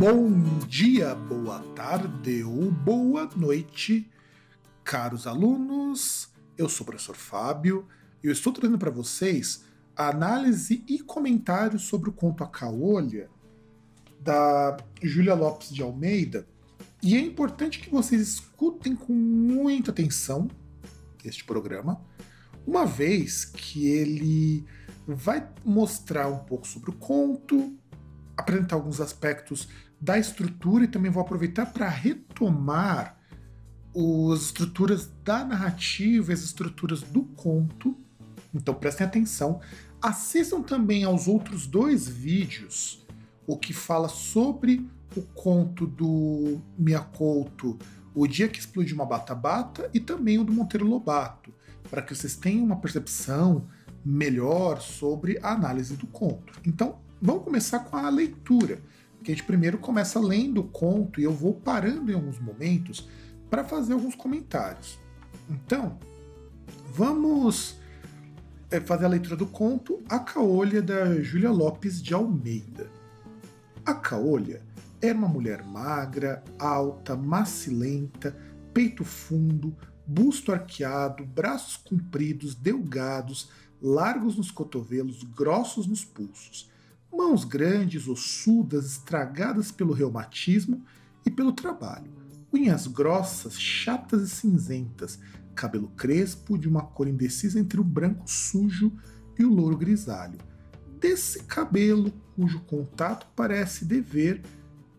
Bom dia, boa tarde ou boa noite, caros alunos. Eu sou o professor Fábio e eu estou trazendo para vocês a análise e comentários sobre o conto A Caolha da Júlia Lopes de Almeida. E é importante que vocês escutem com muita atenção este programa, uma vez que ele vai mostrar um pouco sobre o conto, apresentar alguns aspectos da estrutura e também vou aproveitar para retomar as estruturas da narrativa, as estruturas do conto. Então prestem atenção. Assistam também aos outros dois vídeos, o que fala sobre o conto do Miyakoto, O Dia que Explodiu uma Bata Bata, e também o do Monteiro Lobato, para que vocês tenham uma percepção melhor sobre a análise do conto. Então, vamos começar com a leitura, que a gente primeiro começa lendo o conto e eu vou parando em alguns momentos para fazer alguns comentários. Então, vamos é, fazer a leitura do conto A Caolha da Júlia Lopes de Almeida. A Caolha era uma mulher magra, alta, macilenta, peito fundo, busto arqueado, braços compridos, delgados, largos nos cotovelos, grossos nos pulsos, mãos grandes, ossudas, estragadas pelo reumatismo e pelo trabalho, unhas grossas, chatas e cinzentas, cabelo crespo de uma cor indecisa entre o branco sujo e o louro grisalho. Desse cabelo cujo contato parece dever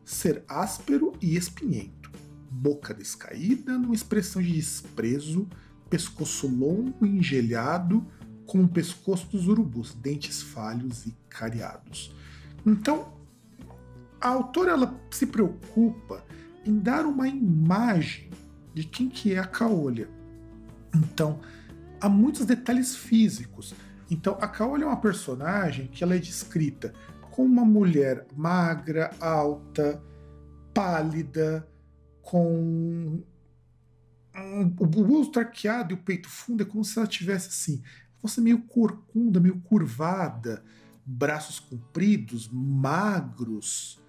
ser áspero e espinhento, boca descaída numa expressão de desprezo, pescoço longo e engelhado, com o pescoço dos urubus, dentes falhos e cariados. Então, a autora ela se preocupa em dar uma imagem de quem que é a Caolha. Então, há muitos detalhes físicos. Então, a Caolha é uma personagem que ela é descrita como uma mulher magra, alta, pálida, com o busto arqueado e o peito fundo, é como se ela tivesse assim, fosse meio corcunda, meio curvada, braços compridos, magros,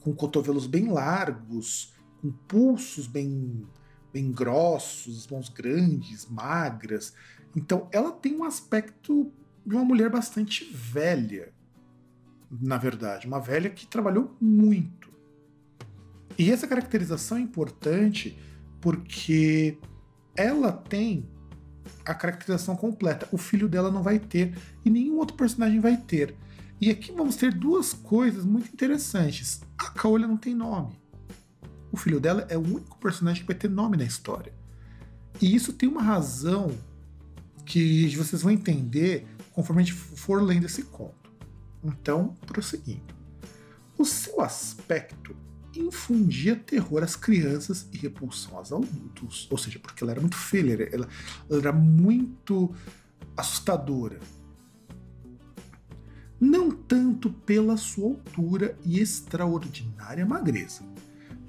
com cotovelos bem largos, com pulsos bem, bem grossos, mãos grandes, magras. Então ela tem um aspecto de uma mulher bastante velha, na verdade, uma velha que trabalhou muito. E essa caracterização é importante porque ela tem a caracterização completa. O filho dela não vai ter e nenhum outro personagem vai ter. E aqui vamos ter duas coisas muito interessantes. A Caolha não tem nome. O filho dela é o único personagem que vai ter nome na história. E isso tem uma razão que vocês vão entender conforme a gente for lendo esse conto. Então, prosseguindo. O seu aspecto infundia terror às crianças e repulsão aos adultos. Ou seja, porque ela era muito feia, ela, ela era muito assustadora. Não tanto pela sua altura e extraordinária magreza,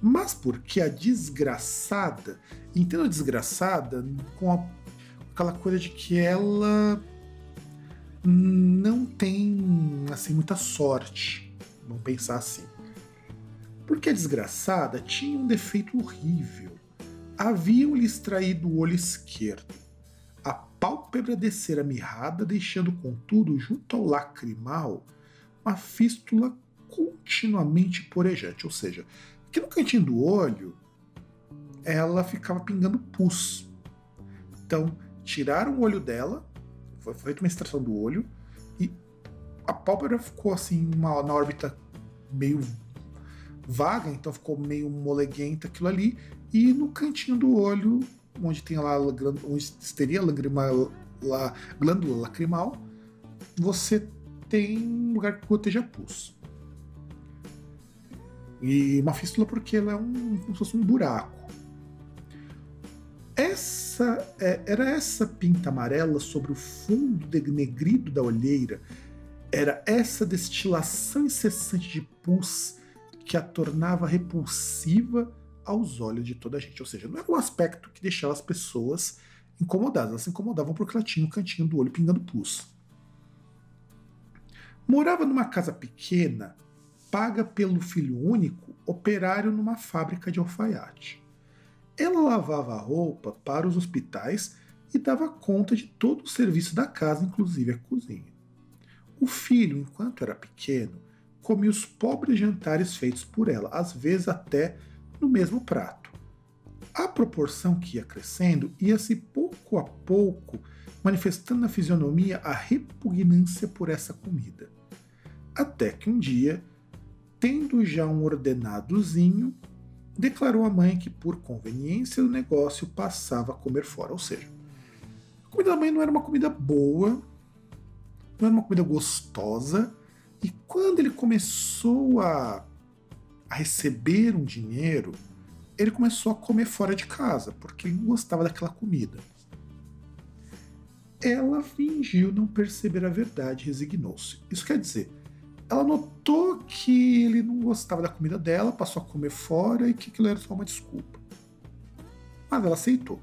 mas porque a desgraçada, entendo a desgraçada com a, aquela coisa de que ela não tem assim muita sorte, vamos pensar assim. Porque a desgraçada tinha um defeito horrível. Haviam-lhe extraído o olho esquerdo. A pálpebra descera mirrada, deixando, contudo, junto ao lacrimal, uma fístula continuamente porejante. Ou seja, aqui no cantinho do olho, ela ficava pingando pus. Então, tiraram o olho dela, foi feita uma extração do olho, e a pálpebra ficou assim, uma, na órbita meio vaga, então ficou meio moleguenta aquilo ali, e no cantinho do olho, onde tem lá onde teria a glândula lacrimal, você tem um lugar que goteja pus. E uma fístula porque ela é um, como se fosse um buraco. Essa é, era essa pinta amarela sobre o fundo denegrido da olheira, era essa destilação incessante de pus que a tornava repulsiva aos olhos de toda a gente. Ou seja, não era um aspecto que deixava as pessoas incomodadas, elas se incomodavam porque ela tinha um cantinho do olho pingando pus. Morava numa casa pequena paga pelo filho único, operário numa fábrica de alfaiate. Ela lavava a roupa para os hospitais e dava conta de todo o serviço da casa, inclusive a cozinha. O filho, enquanto era pequeno, comia os pobres jantares feitos por ela, às vezes até no mesmo prato. A proporção que ia crescendo ia-se pouco a pouco manifestando na fisionomia a repugnância por essa comida. Até que um dia, tendo já um ordenadozinho, declarou à mãe que, por conveniência do negócio, passava a comer fora. Ou seja, a comida da mãe não era uma comida boa, não era uma comida gostosa, e quando ele começou a, a receber um dinheiro, ele começou a comer fora de casa, porque ele não gostava daquela comida. Ela fingiu não perceber a verdade e resignou-se. Isso quer dizer, ela notou que ele não gostava da comida dela, passou a comer fora e que aquilo era só uma desculpa. Mas ela aceitou.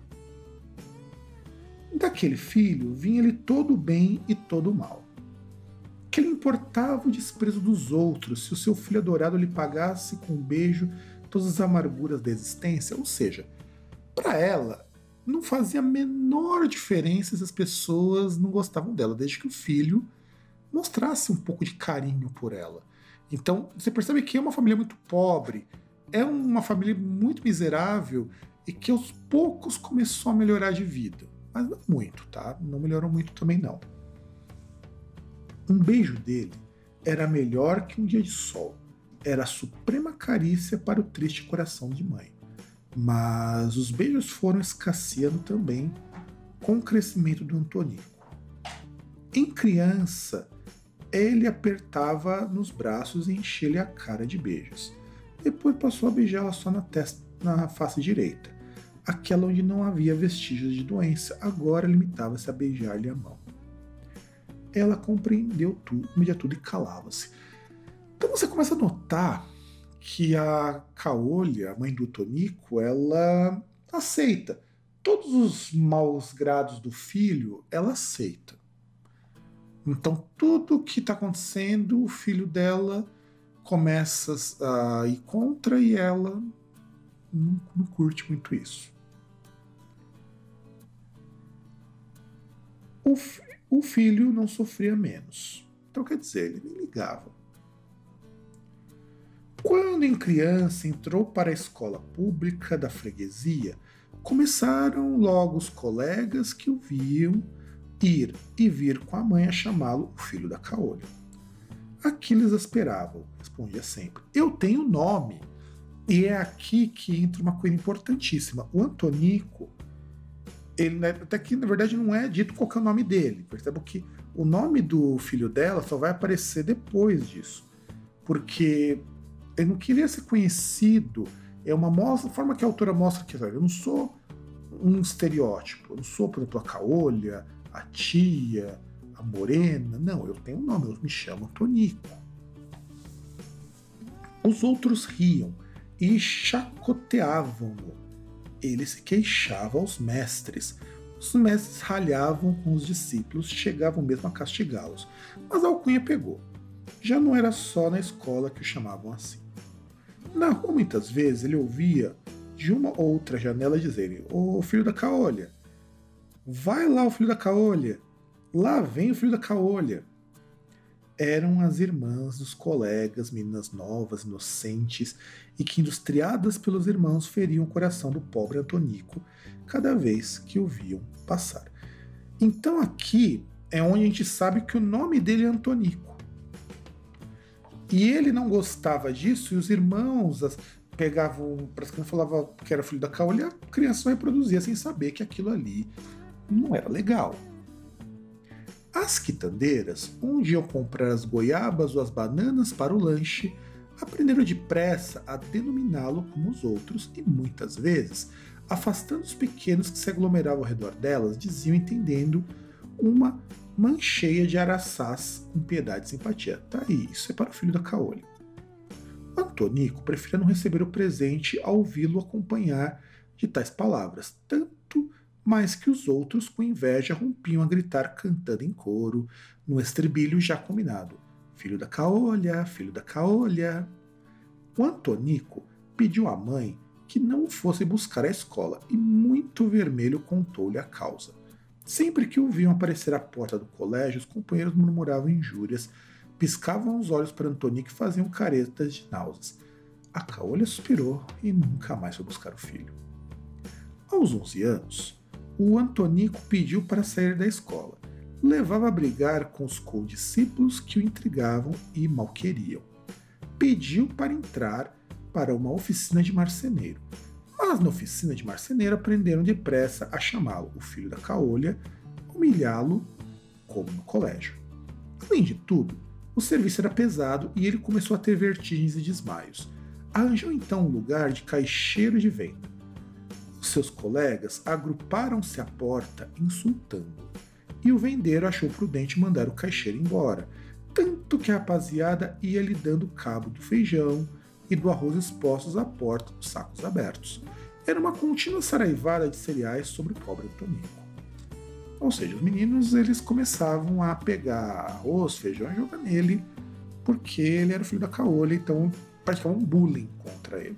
Daquele filho vinha ele todo bem e todo mal. Que lhe importava o desprezo dos outros se o seu filho adorado lhe pagasse com um beijo todas as amarguras da existência? Ou seja, para ela, não fazia a menor diferença se as pessoas não gostavam dela, desde que o filho mostrasse um pouco de carinho por ela. Então, você percebe que é uma família muito pobre, é uma família muito miserável e que aos poucos começou a melhorar de vida. Mas não muito, tá? Não melhorou muito também não. Um beijo dele era melhor que um dia de sol. Era a suprema carícia para o triste coração de mãe. Mas os beijos foram escasseando também com o crescimento do Antonico. Em criança, ele apertava nos braços e enchia-lhe a cara de beijos. Depois passou a beijá-la só na testa, na face direita, aquela onde não havia vestígios de doença, agora limitava-se a beijar-lhe a mão. Ela compreendeu tudo, media tudo e calava-se. Então você começa a notar que a Caolha, a mãe do Tonico, ela aceita. Todos os maus grados do filho, ela aceita. Então, tudo que está acontecendo, o filho dela começa a ir contra e ela não, não curte muito isso. O, filho não sofria menos. Então, quer dizer, ele nem ligava. Quando em criança entrou para a escola pública da freguesia, começaram logo os colegas que o viam ir e vir com a mãe a chamá-lo o filho da caolha. Aquiles esperavam, respondia sempre: Eu tenho nome. E é aqui que entra uma coisa importantíssima. O Antonico, ele né, até que na verdade não é dito qual é o nome dele. Perceba que o nome do filho dela só vai aparecer depois disso. Porque ele não queria ser conhecido. É uma mostra, forma que a autora mostra que eu não sou um estereótipo, eu não sou, por exemplo, a caolha, a tia, a morena. Não, eu tenho um nome, eu me chamo Tonico. Os outros riam e chacoteavam-no. Ele se queixava aos mestres. Os mestres ralhavam com os discípulos, chegavam mesmo a castigá-los. Mas a alcunha pegou. Já não era só na escola que o chamavam assim. Na rua, muitas vezes, ele ouvia de uma outra janela dizerem: Ô filho da caolha, Vai lá o filho da caolha! Lá vem o filho da caolha! Eram as irmãs dos colegas, meninas novas, inocentes, e que, industriadas pelos irmãos, feriam o coração do pobre Antonico cada vez que o viam passar. Então aqui é onde a gente sabe que o nome dele é Antonico. E ele não gostava disso, e os irmãos as, pegavam, para as crianças falavam que era filho da caolha, a criança reproduzia sem saber que aquilo ali não era legal. As quitandeiras, onde iam comprar as goiabas ou as bananas para o lanche, aprenderam depressa a denominá-lo como os outros e muitas vezes, afastando os pequenos que se aglomeravam ao redor delas, diziam entendendo uma mancheia de araçás com piedade e simpatia. Tá aí, isso é para o filho da caolha. Antonico preferia não receber o presente ao ouvi-lo acompanhar de tais palavras, tanto mas que os outros, com inveja, rompiam a gritar cantando em coro, no estribilho já combinado. Filho da caolha, filho da caolha. O Antonico pediu à mãe que não fosse buscar à escola e, muito vermelho, contou-lhe a causa. Sempre que o viam aparecer à porta do colégio, os companheiros murmuravam injúrias, piscavam os olhos para Antonico e faziam caretas de náuseas. A caolha suspirou e nunca mais foi buscar o filho. Aos 11 anos, o Antonico pediu para sair da escola. Levava a brigar com os condiscípulos que o intrigavam e malqueriam. Pediu para entrar para uma oficina de marceneiro. Mas na oficina de marceneiro aprenderam depressa a chamá-lo o filho da caolha, humilhá-lo como no colégio. Além de tudo, o serviço era pesado e ele começou a ter vertigens e desmaios. Arranjou então um lugar de caixeiro de venda. Seus colegas agruparam-se à porta, insultando. E o vendeiro achou prudente mandar o caixeiro embora, tanto que a rapaziada ia lhe dando cabo do feijão, e do arroz expostos à porta dos sacos abertos. Era uma contínua saraivada de cereais sobre o pobre Antonico. Ou seja, os meninos eles começavam a pegar arroz, feijão e jogar nele, porque ele era filho da caolha, então praticavam um bullying contra ele.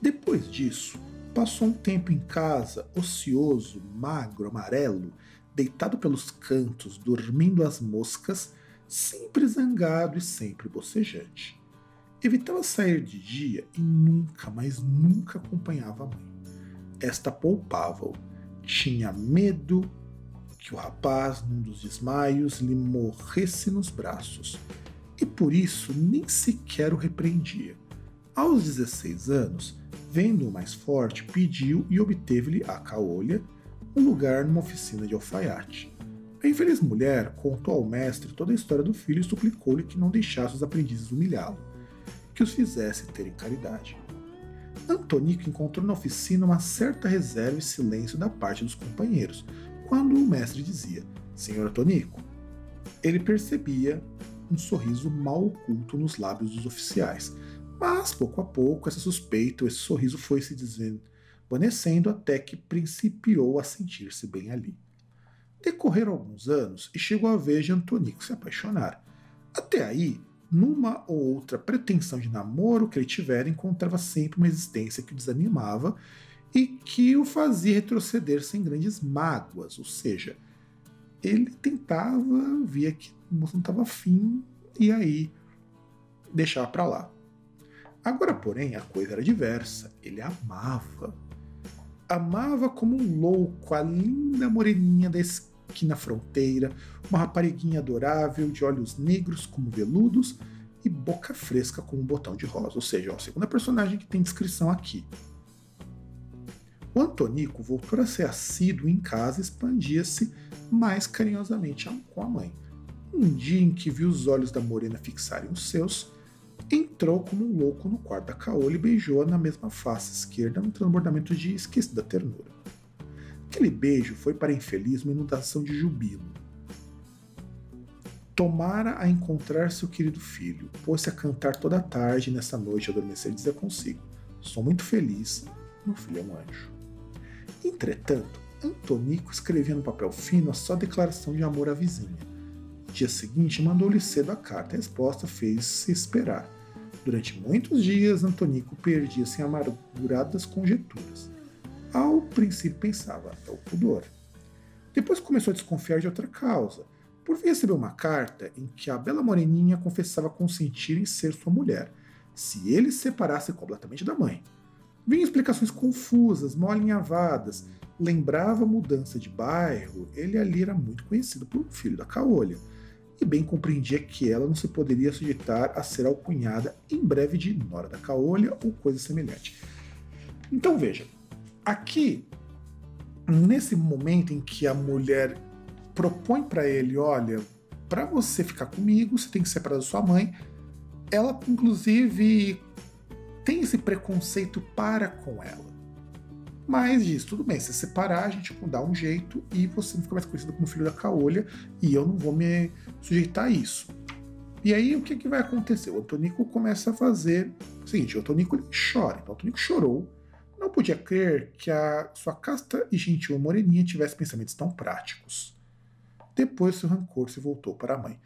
Depois disso, passou um tempo em casa, ocioso, magro, amarelo, deitado pelos cantos, dormindo as moscas, sempre zangado e sempre bocejante. Evitava sair de dia e nunca, mas nunca acompanhava a mãe. Esta poupava-o. Tinha medo que o rapaz, num dos desmaios, lhe morresse nos braços, e por isso nem sequer o repreendia. Aos 16 anos, vendo-o mais forte, pediu e obteve-lhe a caolha um lugar numa oficina de alfaiate. A infeliz mulher contou ao mestre toda a história do filho e suplicou-lhe que não deixasse os aprendizes humilhá-lo que os fizesse terem caridade. Antonico encontrou na oficina uma certa reserva e silêncio da parte dos companheiros, quando o mestre dizia: Senhor Antonico. Ele percebia um sorriso mal oculto nos lábios dos oficiais, mas pouco a pouco essa suspeita, esse sorriso foi se desvanecendo até que principiou a sentir-se bem ali. Decorreram alguns anos e chegou a vez de Antonico se apaixonar. Até aí, numa ou outra pretensão de namoro que ele tivera, encontrava sempre uma existência que o desanimava e que o fazia retroceder sem grandes mágoas, ou seja, ele tentava, via que o moço não estava afim e aí deixava para lá. Agora, porém, a coisa era diversa. Ele amava. Amava como um louco a linda moreninha da esquina fronteira, uma rapariguinha adorável, de olhos negros como veludos e boca fresca como um botão de rosa. Ou seja, a segunda personagem que tem descrição aqui. O Antonico voltou a ser assíduo em casa e expandia-se mais carinhosamente com a mãe. Um dia em que viu os olhos da morena fixarem os seus, entrou como um louco no quarto da caolha e beijou-a na mesma face esquerda no transbordamento de esquecida ternura. Aquele beijo foi para a infeliz uma inundação de jubilo. Tomara a encontrar seu querido filho, pôs-se a cantar toda a tarde nessa noite adormecer dizer consigo: Sou muito feliz, meu filho é um anjo. Entretanto, Antonico escrevia no papel fino a sua declaração de amor à vizinha. Dia seguinte, mandou-lhe cedo a carta. A resposta fez-se esperar. Durante muitos dias, Antonico perdia-se em amarguradas conjecturas. Ao princípio pensava, é o pudor. Depois começou a desconfiar de outra causa, por vir receber uma carta em que a bela moreninha confessava consentir em ser sua mulher, se ele se separasse completamente da mãe. Vinha explicações confusas, mal alinhavadas, lembrava a mudança de bairro, ele ali era muito conhecido por um filho da caolha, e bem compreendia que ela não se poderia sujeitar a ser alcunhada em breve de Nora da Caolha ou coisa semelhante. Então veja, Aqui, nesse momento em que a mulher propõe para ele, olha, para você ficar comigo, você tem que separar da sua mãe. Ela, inclusive, tem esse preconceito para com ela. Mas diz, tudo bem, se separar, a gente dá um jeito e você não fica mais conhecido como filho da caolha e eu não vou me sujeitar a isso. E aí o que, que vai acontecer? O Antonico começa a fazer o seguinte, o Antonico ele chora. Então o Antonico chorou, não podia crer que a sua casta e gentil moreninha tivesse pensamentos tão práticos. Depois seu rancor se voltou para a mãe.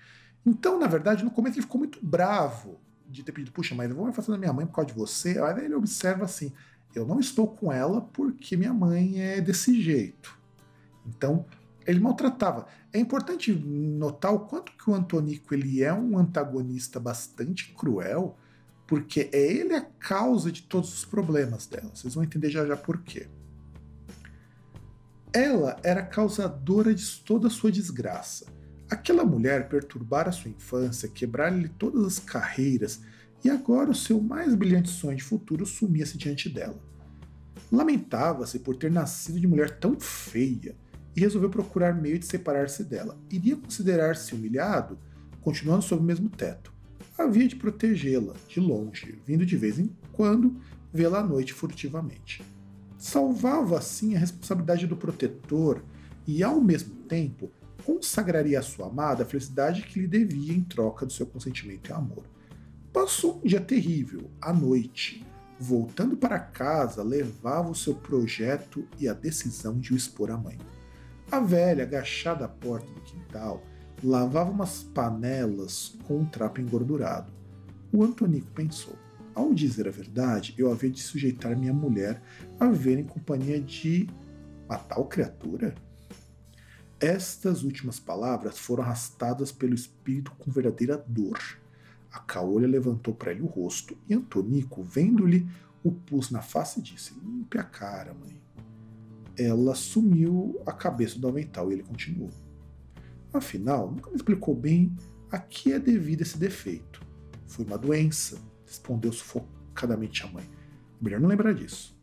Então, na verdade, no começo ele ficou muito bravo de ter pedido, puxa, mas eu vou me afastar da minha mãe por causa de você. Aí ele observa assim, eu não estou com ela porque minha mãe é desse jeito. Então, ele maltratava. É importante notar o quanto que o Antonico ele é um antagonista bastante cruel, porque é ele a causa de todos os problemas dela. Vocês vão entender já já por quê. Ela era causadora de toda a sua desgraça. Aquela mulher perturbara sua infância, quebrar-lhe todas as carreiras, e agora o seu mais brilhante sonho de futuro sumia-se diante dela. Lamentava-se por ter nascido de mulher tão feia e resolveu procurar meio de separar-se dela. Iria considerar-se humilhado, continuando sob o mesmo teto. Havia de protegê-la, de longe, vindo de vez em quando vê-la à noite furtivamente. Salvava assim a responsabilidade do protetor e, ao mesmo tempo, consagraria à sua amada a felicidade que lhe devia em troca do seu consentimento e amor. Passou um dia terrível, à noite. Voltando para casa, levava o seu projeto e a decisão de o expor à mãe. A velha, agachada à porta do quintal, lavava umas panelas com um trapo engordurado. O Antonico pensou: ao dizer a verdade, eu havia de sujeitar minha mulher a ver em companhia de uma tal criatura? Estas últimas palavras foram arrastadas pelo espírito com verdadeira dor. A caolha levantou para ele o rosto e Antonico, vendo-lhe, o pus na face e disse: Limpe a cara, mãe. Ela sumiu a cabeça do avental e ele continuou. Afinal, nunca me explicou bem a que é devido esse defeito. Foi uma doença, respondeu sufocadamente a mãe. Melhor não lembrar disso.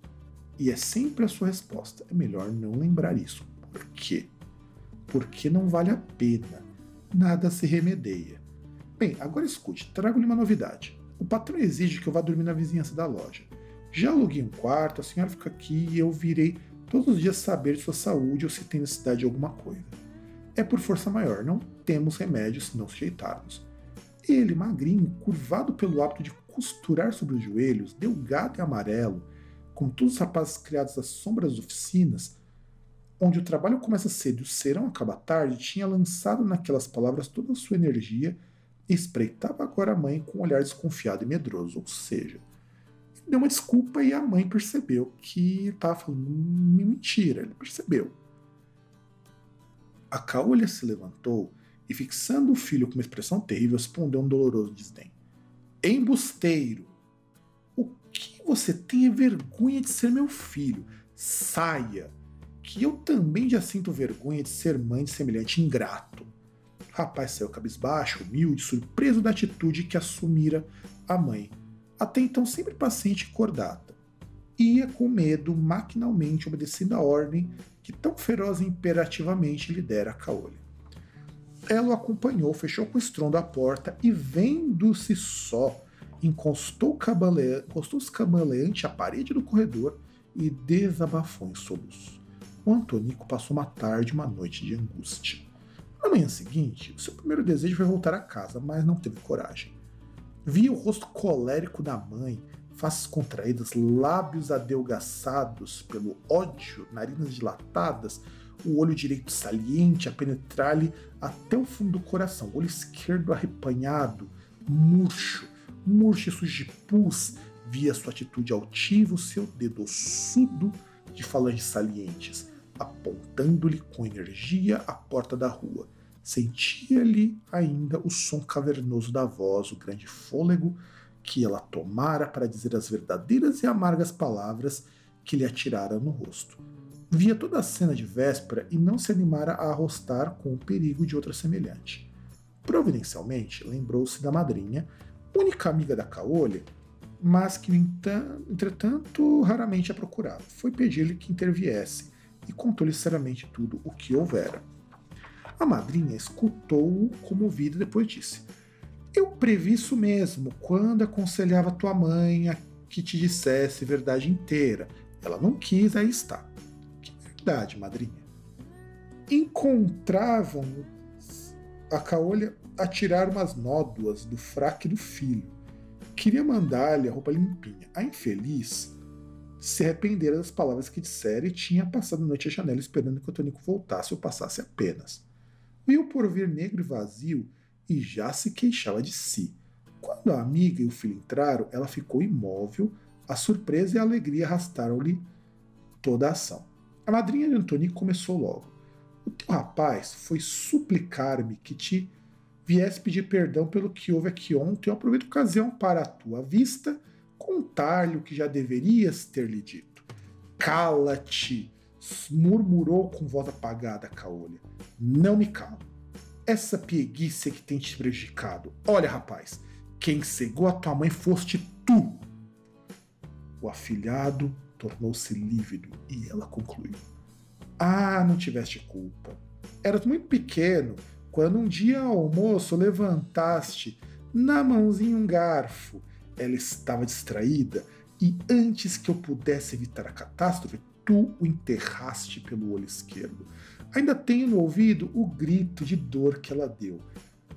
E é sempre a sua resposta. É melhor não lembrar isso. Por quê? porque não vale a pena. Nada se remedeia. Bem, agora escute, trago-lhe uma novidade. O patrão exige que eu vá dormir na vizinhança da loja. Já aluguei um quarto, a senhora fica aqui e eu virei todos os dias saber de sua saúde ou se tem necessidade de alguma coisa. É por força maior, não temos remédio se não sujeitarmos. Ele, magrinho, curvado pelo hábito de costurar sobre os joelhos, delgado e amarelo, como todos os rapazes criados às sombras das oficinas, onde o trabalho começa cedo e o serão acaba tarde, tinha lançado naquelas palavras toda a sua energia espreitava agora a mãe com um olhar desconfiado e medroso, ou seja, deu uma desculpa e a mãe percebeu que estava falando mentira, ele percebeu. A caolha se levantou e, fixando o filho com uma expressão terrível, respondeu um doloroso desdém. Embusteiro! O que você tem é vergonha de ser meu filho? Saia! que eu também já sinto vergonha de ser mãe de semelhante ingrato. O rapaz saiu cabisbaixo, humilde, surpreso da atitude que assumira a mãe, até então sempre paciente e cordata. Ia com medo, maquinalmente obedecendo a ordem que tão feroz e imperativamente lhe dera a Caolha. Ela o acompanhou, fechou com estrondo a porta e, vendo-se só, encostou-se cambaleante à parede do corredor e desabafou em soluço o Antonico passou uma tarde e uma noite de angústia. Na manhã seguinte, o seu primeiro desejo foi voltar a casa, mas não teve coragem. Via o rosto colérico da mãe, faces contraídas, lábios adelgaçados pelo ódio, narinas dilatadas, o olho direito saliente a penetrar-lhe até o fundo do coração, o olho esquerdo arrepanhado, murcho, murcho e sujo de pus, via sua atitude altiva, o seu dedo ossudo de falanges salientes, apontando-lhe com energia a porta da rua. Sentia-lhe ainda o som cavernoso da voz, o grande fôlego que ela tomara para dizer as verdadeiras e amargas palavras que lhe atirara no rosto. Via toda a cena de véspera e não se animara a arrostar com o perigo de outra semelhante. Providencialmente, lembrou-se da madrinha, única amiga da caolha, mas que, entretanto, raramente a procurava. Foi pedir-lhe que interviesse e contou-lhe seriamente tudo o que houvera. A madrinha escutou-o comovida e depois disse: Eu previ isso mesmo quando aconselhava tua mãe a que te dissesse verdade inteira. Ela não quis, aí está. Que verdade, madrinha? Encontravam a caolha a tirar umas nódoas do fraque do filho. Queria mandar-lhe a roupa limpinha. A infeliz se arrependera das palavras que dissera e tinha passado a noite à janela esperando que o Tonico voltasse ou passasse apenas. Viu o porvir negro e vazio e já se queixava de si. Quando a amiga e o filho entraram, ela ficou imóvel, a surpresa e a alegria arrastaram-lhe toda a ação. A madrinha de Antônio começou logo. O teu rapaz foi suplicar-me que te viesse pedir perdão pelo que houve aqui ontem. Eu aproveito a ocasião para a tua vista contar-lhe o que já deverias ter lhe dito. Cala-te! murmurou com voz apagada Caolha. Não me calo. Essa pieguice é que tem te prejudicado. Olha, rapaz, quem cegou a tua mãe foste tu. O afilhado tornou-se lívido e ela concluiu: Ah, não tiveste culpa. Eras muito pequeno quando um dia ao almoço levantaste na mãozinha um garfo. Ela estava distraída e antes que eu pudesse evitar a catástrofe, tu o enterraste pelo olho esquerdo. Ainda tenho no ouvido o grito de dor que ela deu.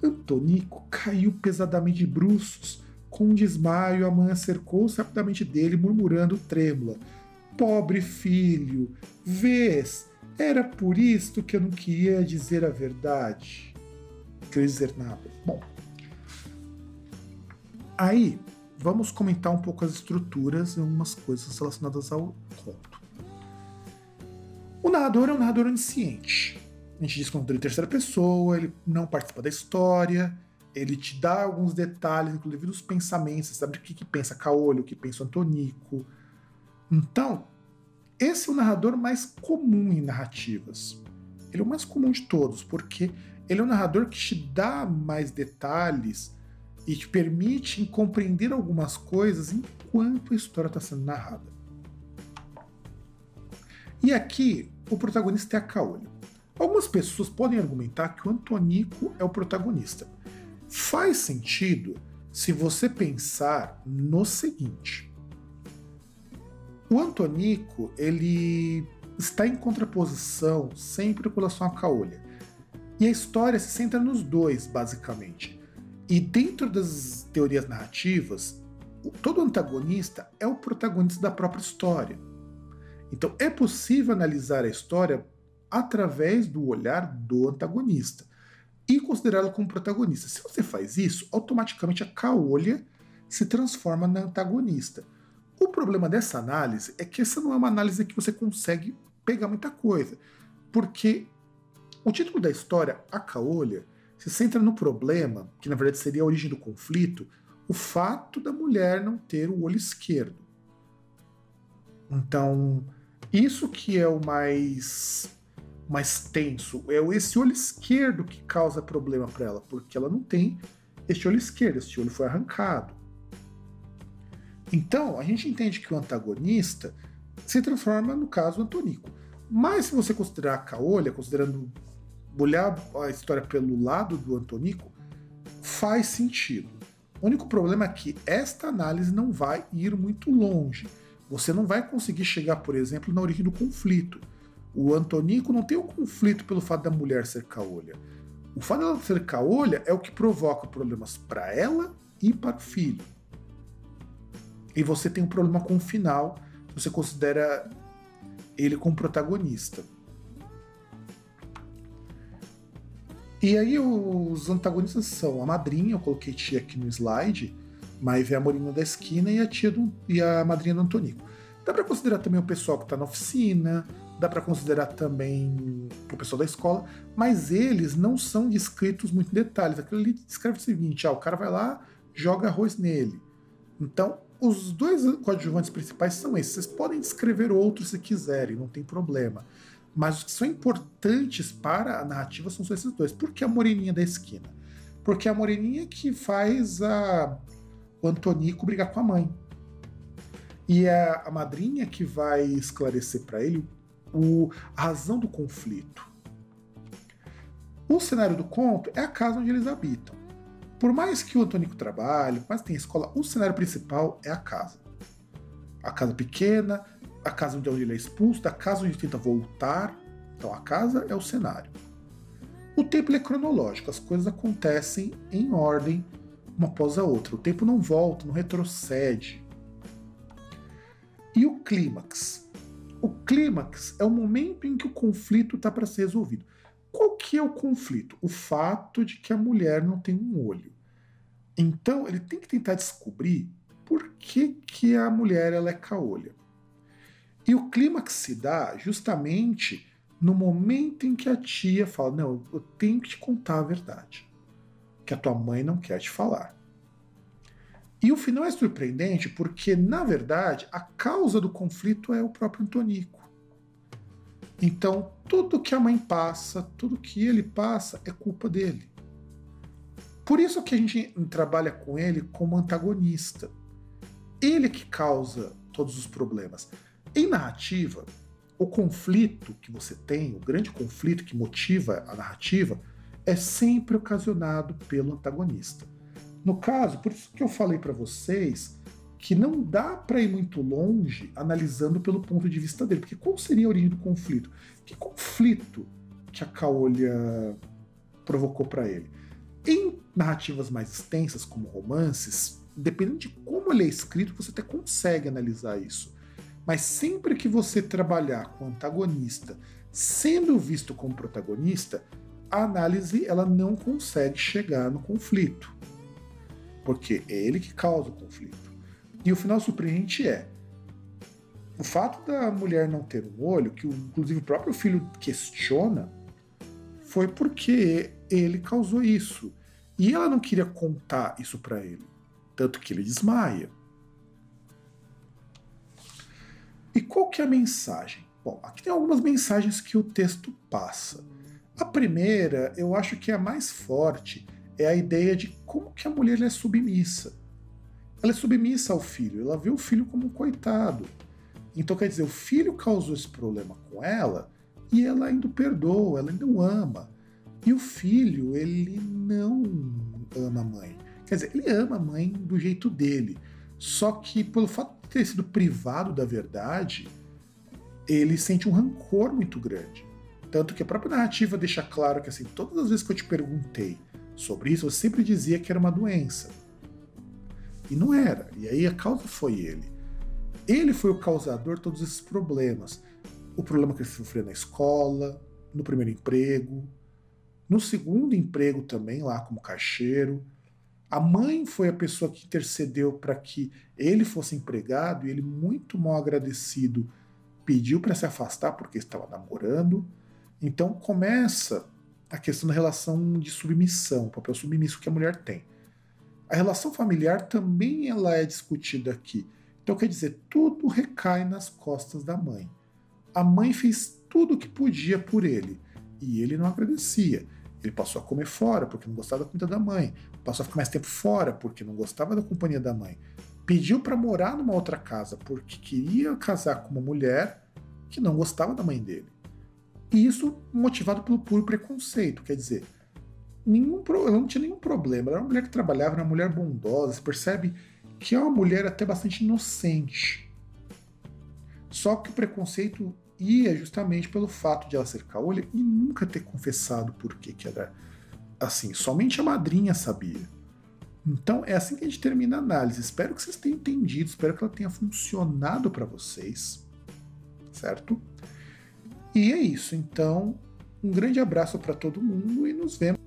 Antonico caiu pesadamente de bruços. Com um desmaio, a mãe cercou-se rapidamente dele, murmurando trêmula: Pobre filho, vês, era por isto que eu não queria dizer a verdade. Não queria dizer nada. Bom, aí vamos comentar um pouco as estruturas e algumas coisas relacionadas ao conto. O narrador é um narrador onisciente. A gente diz conto em terceira pessoa, ele não participa da história, ele te dá alguns detalhes, inclusive dos pensamentos, você sabe o que, que pensa Caolho, o que pensa Antonico. Então, esse é o narrador mais comum em narrativas. Ele é o mais comum de todos, porque ele é um narrador que te dá mais detalhes e te permite compreender algumas coisas enquanto a história está sendo narrada. E aqui, o protagonista é a Caolho. Algumas pessoas podem argumentar que o Antonico é o protagonista. Faz sentido se você pensar no seguinte: o Antonico, ele está em contraposição sempre com relação a Caolha. E a história se centra nos dois, basicamente. E dentro das teorias narrativas, todo antagonista é o protagonista da própria história. Então é possível analisar a história através do olhar do antagonista e considerá-lo como protagonista. Se você faz isso, automaticamente a Caolha se transforma na antagonista. O problema dessa análise é que essa não é uma análise que você consegue pegar muita coisa, porque o título da história, A Caolha, se centra no problema, que na verdade seria a origem do conflito, o fato da mulher não ter o olho esquerdo. Então, isso que é o mais mais tenso, é esse olho esquerdo que causa problema para ela, porque ela não tem este olho esquerdo, este olho foi arrancado. Então, a gente entende que o antagonista se transforma, no caso, Antonico. Mas se você considerar a Caolha, considerando olhar a história pelo lado do Antonico, faz sentido. O único problema é que esta análise não vai ir muito longe. Você não vai conseguir chegar, por exemplo, na origem do conflito. O Antonico não tem o um conflito pelo fato da mulher ser caolha. O fato dela ser caolha é o que provoca problemas para ela e para o filho. E você tem um problema com o final, você considera ele como protagonista. E aí os antagonistas são a madrinha, eu coloquei tia aqui no slide, mas é a Morina da esquina e a tia do, e a madrinha do Antonico. Dá para considerar também o pessoal que está na oficina, dá para considerar também o pessoal da escola, mas eles não são descritos muito em detalhes. Aquilo ali descreve o seguinte: ah, o cara vai lá, joga arroz nele. Então, os dois coadjuvantes principais são esses. Vocês podem descrever outros se quiserem, não tem problema. Mas os que são importantes para a narrativa são só esses dois. Por que a moreninha da esquina? Porque é a moreninha que faz a, o Antonico brigar com a mãe. E é a madrinha que vai esclarecer para ele o, a razão do conflito. O cenário do conto é a casa onde eles habitam. Por mais que o Antônico trabalhe, por mais que tenha escola, o cenário principal é a casa. A casa pequena, a casa onde ele é expulso, da casa onde tenta voltar. Então a casa é o cenário. O tempo é cronológico, as coisas acontecem em ordem, uma após a outra. O tempo não volta, não retrocede. E o clímax? O clímax é o momento em que o conflito está para ser resolvido. Qual que é o conflito? O fato de que a mulher não tem um olho. Então, ele tem que tentar descobrir por que, que a mulher ela é caolha. E o clímax se dá justamente no momento em que a tia fala: Não, eu tenho que te contar a verdade. Que a tua mãe não quer te falar. E o final é surpreendente porque, na verdade, a causa do conflito é o próprio Antonico. Então, tudo que a mãe passa, tudo que ele passa, é culpa dele. Por isso que a gente trabalha com ele como antagonista. Ele que causa todos os problemas. Em narrativa, o conflito que você tem, o grande conflito que motiva a narrativa, é sempre ocasionado pelo antagonista. No caso, por isso que eu falei para vocês que não dá para ir muito longe analisando pelo ponto de vista dele, porque qual seria a origem do conflito? Que conflito que a Caolha provocou para ele? Em narrativas mais extensas, como romances, dependendo de como ele é escrito, você até consegue analisar isso. Mas sempre que você trabalhar com antagonista sendo visto como protagonista, a análise ela não consegue chegar no conflito. Porque é ele que causa o conflito. E o final surpreendente é o fato da mulher não ter um olho, que inclusive o próprio filho questiona, foi porque ele causou isso. E ela não queria contar isso para ele, tanto que ele desmaia. E qual que é a mensagem? Bom, aqui tem algumas mensagens que o texto passa. A primeira, eu acho que é a mais forte, é a ideia de como que a mulher é submissa. Ela é submissa ao filho, ela vê o filho como um coitado. Então quer dizer, o filho causou esse problema com ela e ela ainda o perdoa, ela ainda o ama. E o filho, ele não ama a mãe. Quer dizer, ele ama a mãe do jeito dele. Só que pelo fato ter sido privado da verdade, ele sente um rancor muito grande. Tanto que a própria narrativa deixa claro que assim, todas as vezes que eu te perguntei sobre isso, eu sempre dizia que era uma doença. E não era. E aí a causa foi ele. Ele foi o causador de todos esses problemas. O problema que ele sofreu na escola, no primeiro emprego, no segundo emprego também, lá como caixeiro. A mãe foi a pessoa que intercedeu para que ele fosse empregado e ele, muito mal agradecido, pediu para se afastar porque estava namorando. Então começa a questão da relação de submissão, o papel submisso que a mulher tem. A relação familiar também ela é discutida aqui. Então quer dizer, tudo recai nas costas da mãe. A mãe fez tudo o que podia por ele e ele não agradecia. Ele passou a comer fora porque não gostava da comida da mãe, passou a ficar mais tempo fora porque não gostava da companhia da mãe. Pediu para morar numa outra casa porque queria casar com uma mulher que não gostava da mãe dele. E isso motivado pelo puro preconceito, quer dizer, nenhum, ela não tinha nenhum problema. Ela era uma mulher que trabalhava, era uma mulher bondosa. Você percebe que é uma mulher até bastante inocente. Só que o preconceito ia justamente pelo fato de ela ser caolha e nunca ter confessado por que era assim. Somente a madrinha sabia. Então é assim que a gente termina a análise. Espero que vocês tenham entendido, espero que ela tenha funcionado para vocês, certo? E é isso. Então, um grande abraço para todo mundo e nos vemos